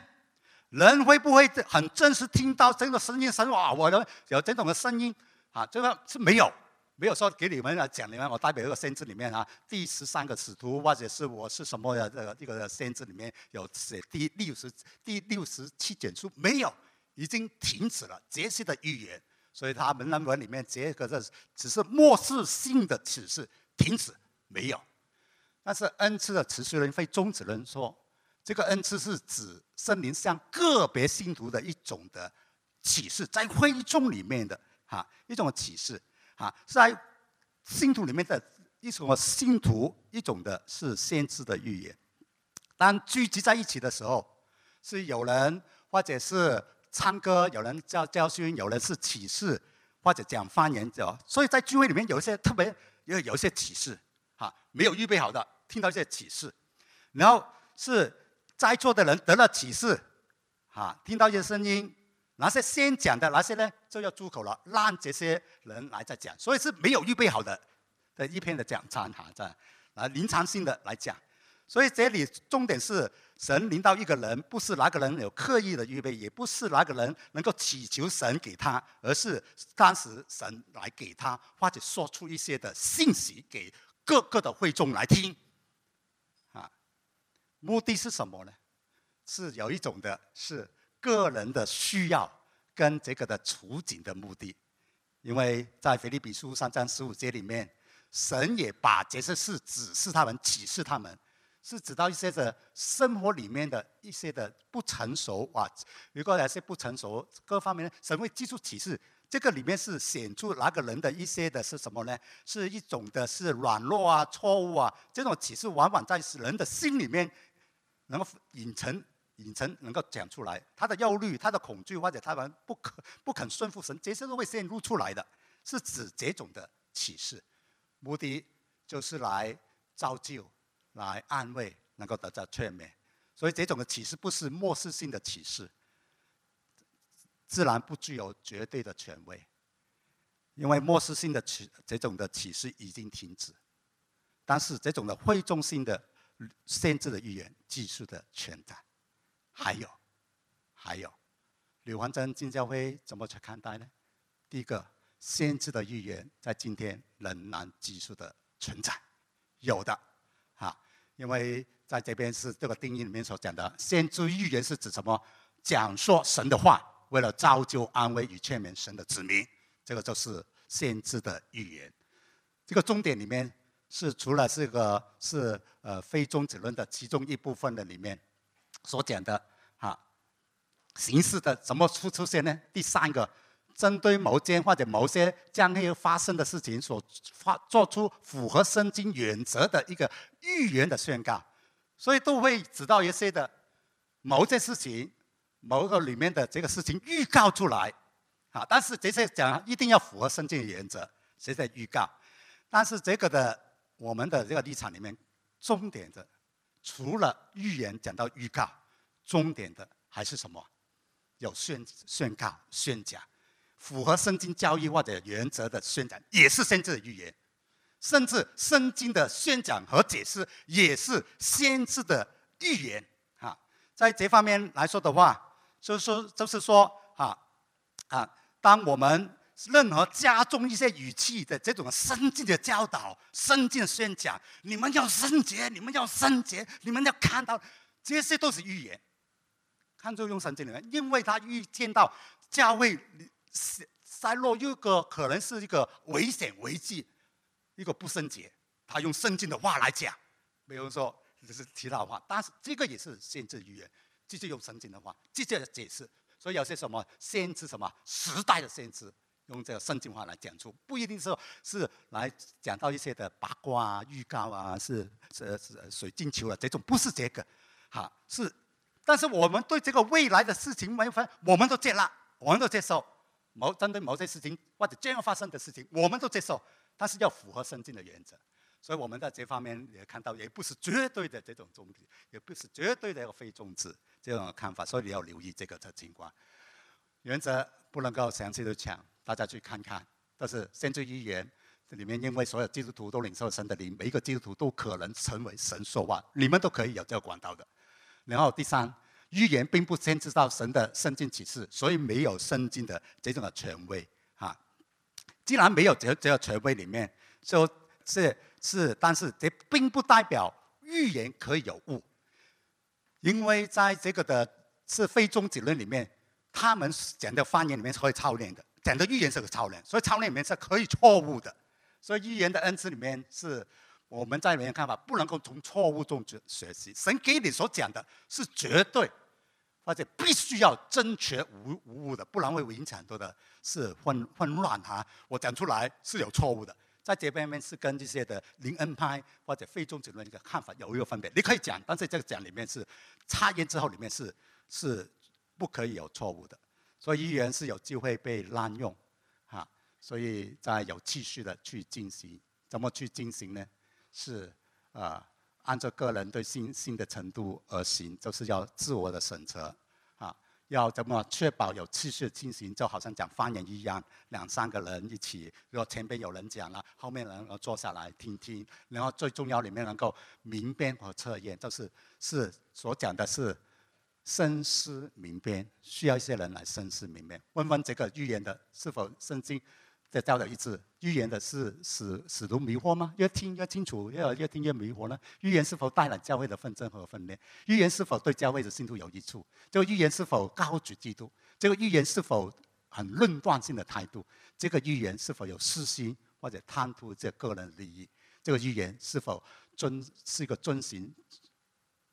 人会不会很真实听到这个声音？神哇，我的有这种的声音啊，这个是没有，没有说给你们来讲你们。我代表一个先知里面啊，第十三个使徒，或者是我是什么的这个一个先知里面有写第六十第六十七卷书，没有，已经停止了这些的预言。所以他们认为里面这个是只是末世性的启示，停止没有。但是恩赐的持续人会终止人说，这个恩赐是指圣灵向个别信徒的一种的启示，在会众里面的哈一种启示啊，在信徒里面的一种信徒一种的是先知的预言。当聚集在一起的时候，是有人或者是。唱歌，有人教教训，有人是启示或者讲方言，者。所以在聚会里面有一些特别有有一些启示，哈，没有预备好的，听到一些启示，然后是在座的人得了启示，啊，听到一些声音，那些先讲的那些呢，就要出口了，让这些人来再讲，所以是没有预备好的的一篇的讲章哈，这啊临场性的来讲，所以这里重点是神领到一个人，不是哪个人有刻意的预备，也不是哪个人能够祈求神给他，而是当时神来给他，或者说出一些的信息给各个的会众来听。啊目的是什么呢？是有一种的是个人的需要跟这个的处境的目的，因为在腓立比书三章十五节里面，神也把这些事指示他们、启示他们，是指到一些的生活里面的一些的不成熟啊，如果那些不成熟各方面，神会记住启示。这个里面是显出哪个人的一些的是什么呢？是一种的是软弱啊、错误啊，这种启示往往在人的心里面。能够隐成、隐成，能够讲出来，他的忧虑、他的恐惧，或者他们不可不肯顺服神，这些都会显露出来的，是指这种的启示，目的就是来造就、来安慰，能够得到劝勉。所以这种的启示不是漠视性的启示，自然不具有绝对的权威，因为漠视性的启这种的启示已经停止，但是这种的会中性的。限制的预言技术的全在，还有，还有，吕环珍金教会怎么去看待呢？第一个，先知的预言在今天仍然继续的存在，有的，啊，因为在这边是这个定义里面所讲的，先知预言是指什么？讲说神的话，为了造就、安慰与劝勉神的子民，这个就是先知的预言。这个重点里面。是除了这个是呃非终止论的其中一部分的里面所讲的形式的怎么出出现呢？第三个，针对某件或者某些将会发生的事情所发做出符合圣经原则的一个预言的宣告，所以都会知道一些的某件事情某个里面的这个事情预告出来啊，但是这些讲一定要符合圣经原则，谁在预告？但是这个的。我们的这个立场里面，重点的除了预言讲到预告，重点的还是什么？有宣宣告、宣讲，符合圣经教义或者原则的宣讲，也是先知的预言。甚至圣经的宣讲和解释，也是先知的预言。啊，在这方面来说的话，就是说，就是说，啊，啊，当我们。任何加重一些语气的这种圣经的教导、圣经宣讲，你们要圣洁，你们要圣洁，你们要看到，这些都是预言。看作用圣经里面，因为他预见到教会塞落一个可能是一个危险危机，一个不圣洁，他用圣经的话来讲，比如说这是其他话，但是这个也是限制语言，直接用圣经的话直接解释。所以有些什么先知什么时代的先知。用这个圣经话来讲出，不一定说是来讲到一些的八卦啊、预告啊，是是是水晶球啊这种，不是这个，哈是，但是我们对这个未来的事情没分，我们都接纳，我们都接受，某针对某些事情或者将要发生的事情，我们都接受，但是要符合圣经的原则，所以我们在这方面也看到，也不是绝对的这种中立，也不是绝对的一个非中止这种看法，所以你要留意这个的情况，原则不能够详细的讲。大家去看看，但是先知预言这里面，因为所有基督徒都领受神的灵，每一个基督徒都可能成为神说话，你们都可以有这个管道的。然后第三，预言并不先知道神的圣经启示，所以没有圣经的这种的权威啊。既然没有这这个权威里面，说是是，但是这并不代表预言可以有误，因为在这个的是非终结论里面，他们讲的方言里面是可以操练的。讲的预言是个超人，所以超人里面是可以错误的，所以预言的恩赐里面是我们在里面看法，不能够从错误中学学习。神给你所讲的是绝对，或者必须要正确无无误的，不然会影响很多的是混混乱哈。我讲出来是有错误的，在这边面是跟这些的灵恩派或者非宗教论一个看法有一个分别。你可以讲，但是这个讲里面是插言之后里面是是不可以有错误的。所以预言是有机会被滥用，哈，所以在有继续的去进行，怎么去进行呢？是啊按照个人对信心的程度而行，就是要自我的审查，啊，要怎么确保有秩序进行，就好像讲方言一样，两三个人一起，如果前边有人讲了，后面人坐下来听听，然后最重要里面能够明辨和测验，就是是所讲的是深思明辨，需要一些人来深思明辨，问问这个预言的是否圣经。在教导一致，预言的是使使徒迷惑吗？越听越清楚，越越听越迷惑呢？预言是否带来教会的纷争和分裂？预言是否对教会的信徒有益处？这个预言是否高举基督？这个预言是否很论断性的态度？这个预言是否有私心或者贪图这个人利益？这个预言是否遵是一个遵循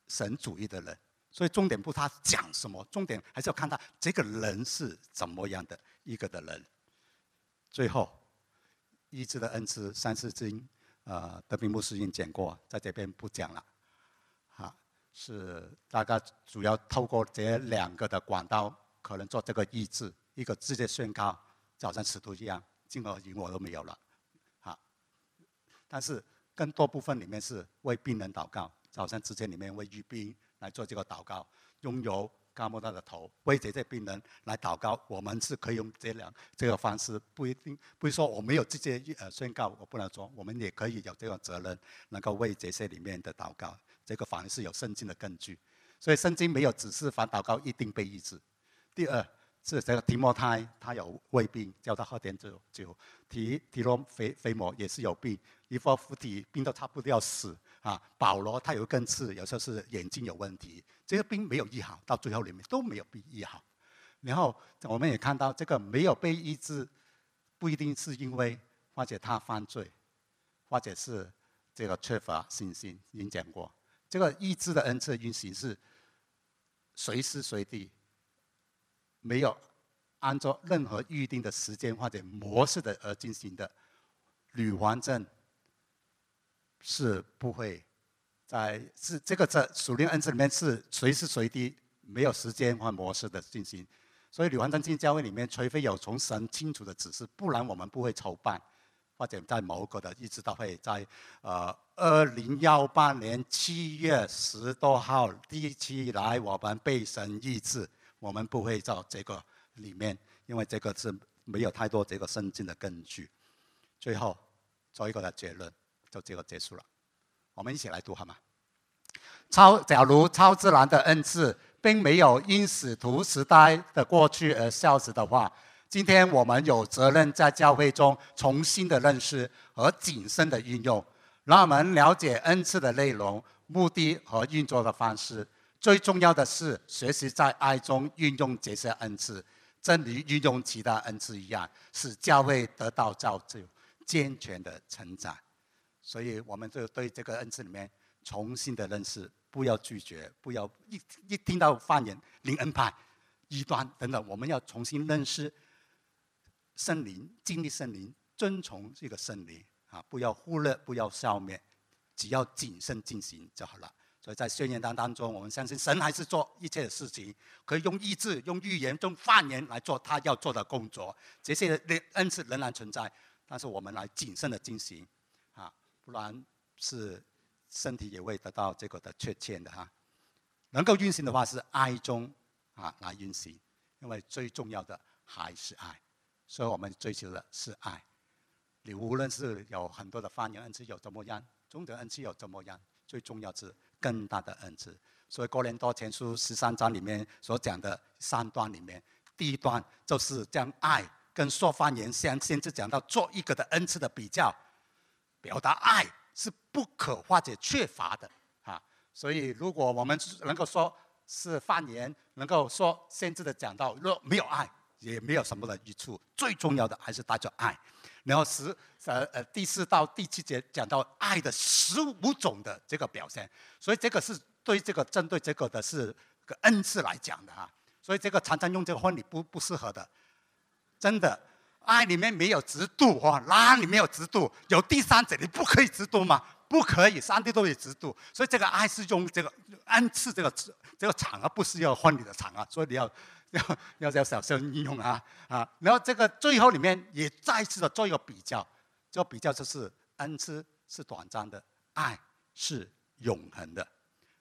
神主义的人？所以重点不他讲什么，重点还是要看他这个人是怎么样的一个的人。最后，医治的恩赐三四经，呃，德平牧师已经讲过，在这边不讲了。哈，是大概主要透过这两个的管道，可能做这个医治，一个直接宣告，就好像使徒一样，金额银我都没有了。哈，但是更多部分里面是为病人祷告，早上之前里面为医病来做这个祷告，拥有。高莫他的头，为这些病人来祷告。我们是可以用这两这个方式，不一定不是说我没有直接呃宣告，我不能说，我们也可以有这个责任，能够为这些里面的祷告。这个反而是有圣经的根据，所以圣经没有指示凡祷告一定被医治。第二是这个提摩太，他有胃病，叫他喝点酒酒。提提罗菲菲摩也是有病，一副附体病都差不多要死。啊，保罗他有根刺，有时候是眼睛有问题，这个病没有医好，到最后里面都没有被医好。然后我们也看到，这个没有被医治，不一定是因为或者他犯罪，或者是这个缺乏信心。您讲过，这个医治的恩赐运行是随时随地，没有按照任何预定的时间或者模式的而进行的。吕环症。是不会在是这个在属灵恩赐里面是随时随地没有时间或模式的进行，所以吕环正进教会里面，除非有从神清楚的指示，不然我们不会筹办，或者在某个的一直到会在呃二零幺八年七月十多号第一期来我们被神医治，我们不会在这个里面，因为这个是没有太多这个圣经的根据。最后做一个的结论。就这个结束了，我们一起来读好吗？超，假如超自然的恩赐并没有因使徒时代的过去而消失的话，今天我们有责任在教会中重新的认识和谨慎的运用，让我们了解恩赐的内容、目的和运作的方式。最重要的是，学习在爱中运用这些恩赐，正如运用其他恩赐一样，使教会得到造就、健全的成长。所以，我们就对这个恩赐里面重新的认识，不要拒绝，不要一一听到发言灵恩派、异端等等，我们要重新认识圣灵，经历圣灵，遵从这个圣灵啊！不要忽略，不要消灭，只要谨慎进行就好了。所以在宣言当当中，我们相信神还是做一切的事情，可以用意志、用预言、用发言来做他要做的工作。这些的恩赐仍然存在，但是我们来谨慎的进行。不然，是身体也会得到这个的缺陷的哈。能够运行的话，是爱中啊来运行，因为最重要的还是爱，所以我们追求的是爱。你无论是有很多的方言恩赐有怎么样，中等恩赐有怎么样，最重要是更大的恩赐。所以《哥林多前书》十三章里面所讲的三段里面，第一段就是将爱跟说方言相先至讲到做一个的恩赐的比较。表达爱是不可或者缺乏的啊，所以如果我们能够说是方言，能够说先知的讲到，若没有爱，也没有什么的益处。最重要的还是带着爱。然后十呃呃第四到第七节讲到爱的十五种的这个表现，所以这个是对这个针对这个的是个恩赐来讲的啊，所以这个常常用这个婚礼不不适合的，真的。爱里面没有直度哈，拉里面有直度，有第三者你不可以直度吗？不可以，上帝都有直度，所以这个爱是用这个恩赐这个这个场啊，不是要婚礼的场啊，所以你要 要要要小心应用啊啊！然后这个最后里面也再次的做一个比较，这个比较就是恩赐是短暂的，爱是永恒的。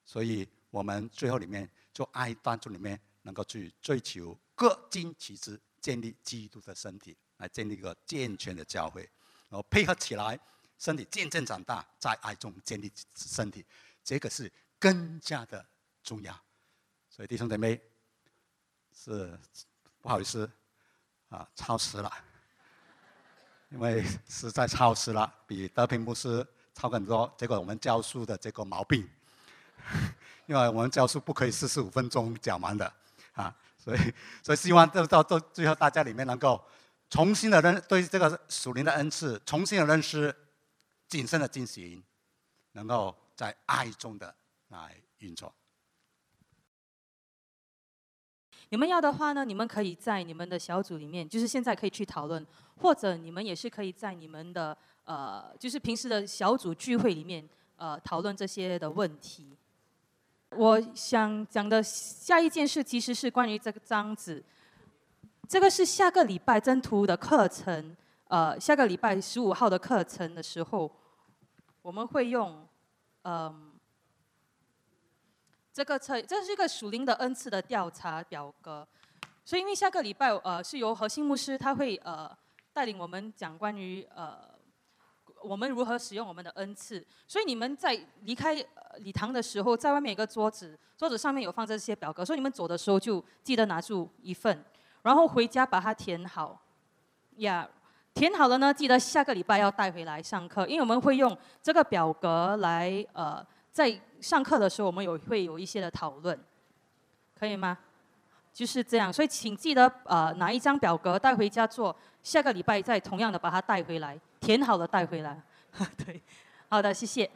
所以我们最后里面就爱当中里面能够去追求各尽其职，建立基督的身体，来建立一个健全的教会，然后配合起来，身体渐渐长大，在爱中建立身体，这个是更加的重要。所以弟兄姐妹，是不好意思啊，超时了，因为实在超时了，比德平牧师超很多。结果我们教书的这个毛病。因为我们教书不可以四十五分钟讲完的，啊，所以所以希望到到到最后大家里面能够重新的认对这个属灵的恩赐重新的认识，谨慎的进行，能够在爱中的来运作。你们要的话呢，你们可以在你们的小组里面，就是现在可以去讨论，或者你们也是可以在你们的呃，就是平时的小组聚会里面呃讨论这些的问题。我想讲的下一件事，其实是关于这个章子。这个是下个礼拜征途的课程，呃，下个礼拜十五号的课程的时候，我们会用，嗯，这个测，这是一个属灵的恩赐的调查表格。所以，因为下个礼拜，呃，是由核心牧师他会呃带领我们讲关于呃。我们如何使用我们的恩赐？所以你们在离开礼堂的时候，在外面有个桌子，桌子上面有放这些表格，所以你们走的时候就记得拿住一份，然后回家把它填好。呀，填好了呢，记得下个礼拜要带回来上课，因为我们会用这个表格来呃，在上课的时候我们有会有一些的讨论，可以吗？就是这样，所以请记得呃拿一张表格带回家做，下个礼拜再同样的把它带回来。填好了带回来，对，好的，谢谢。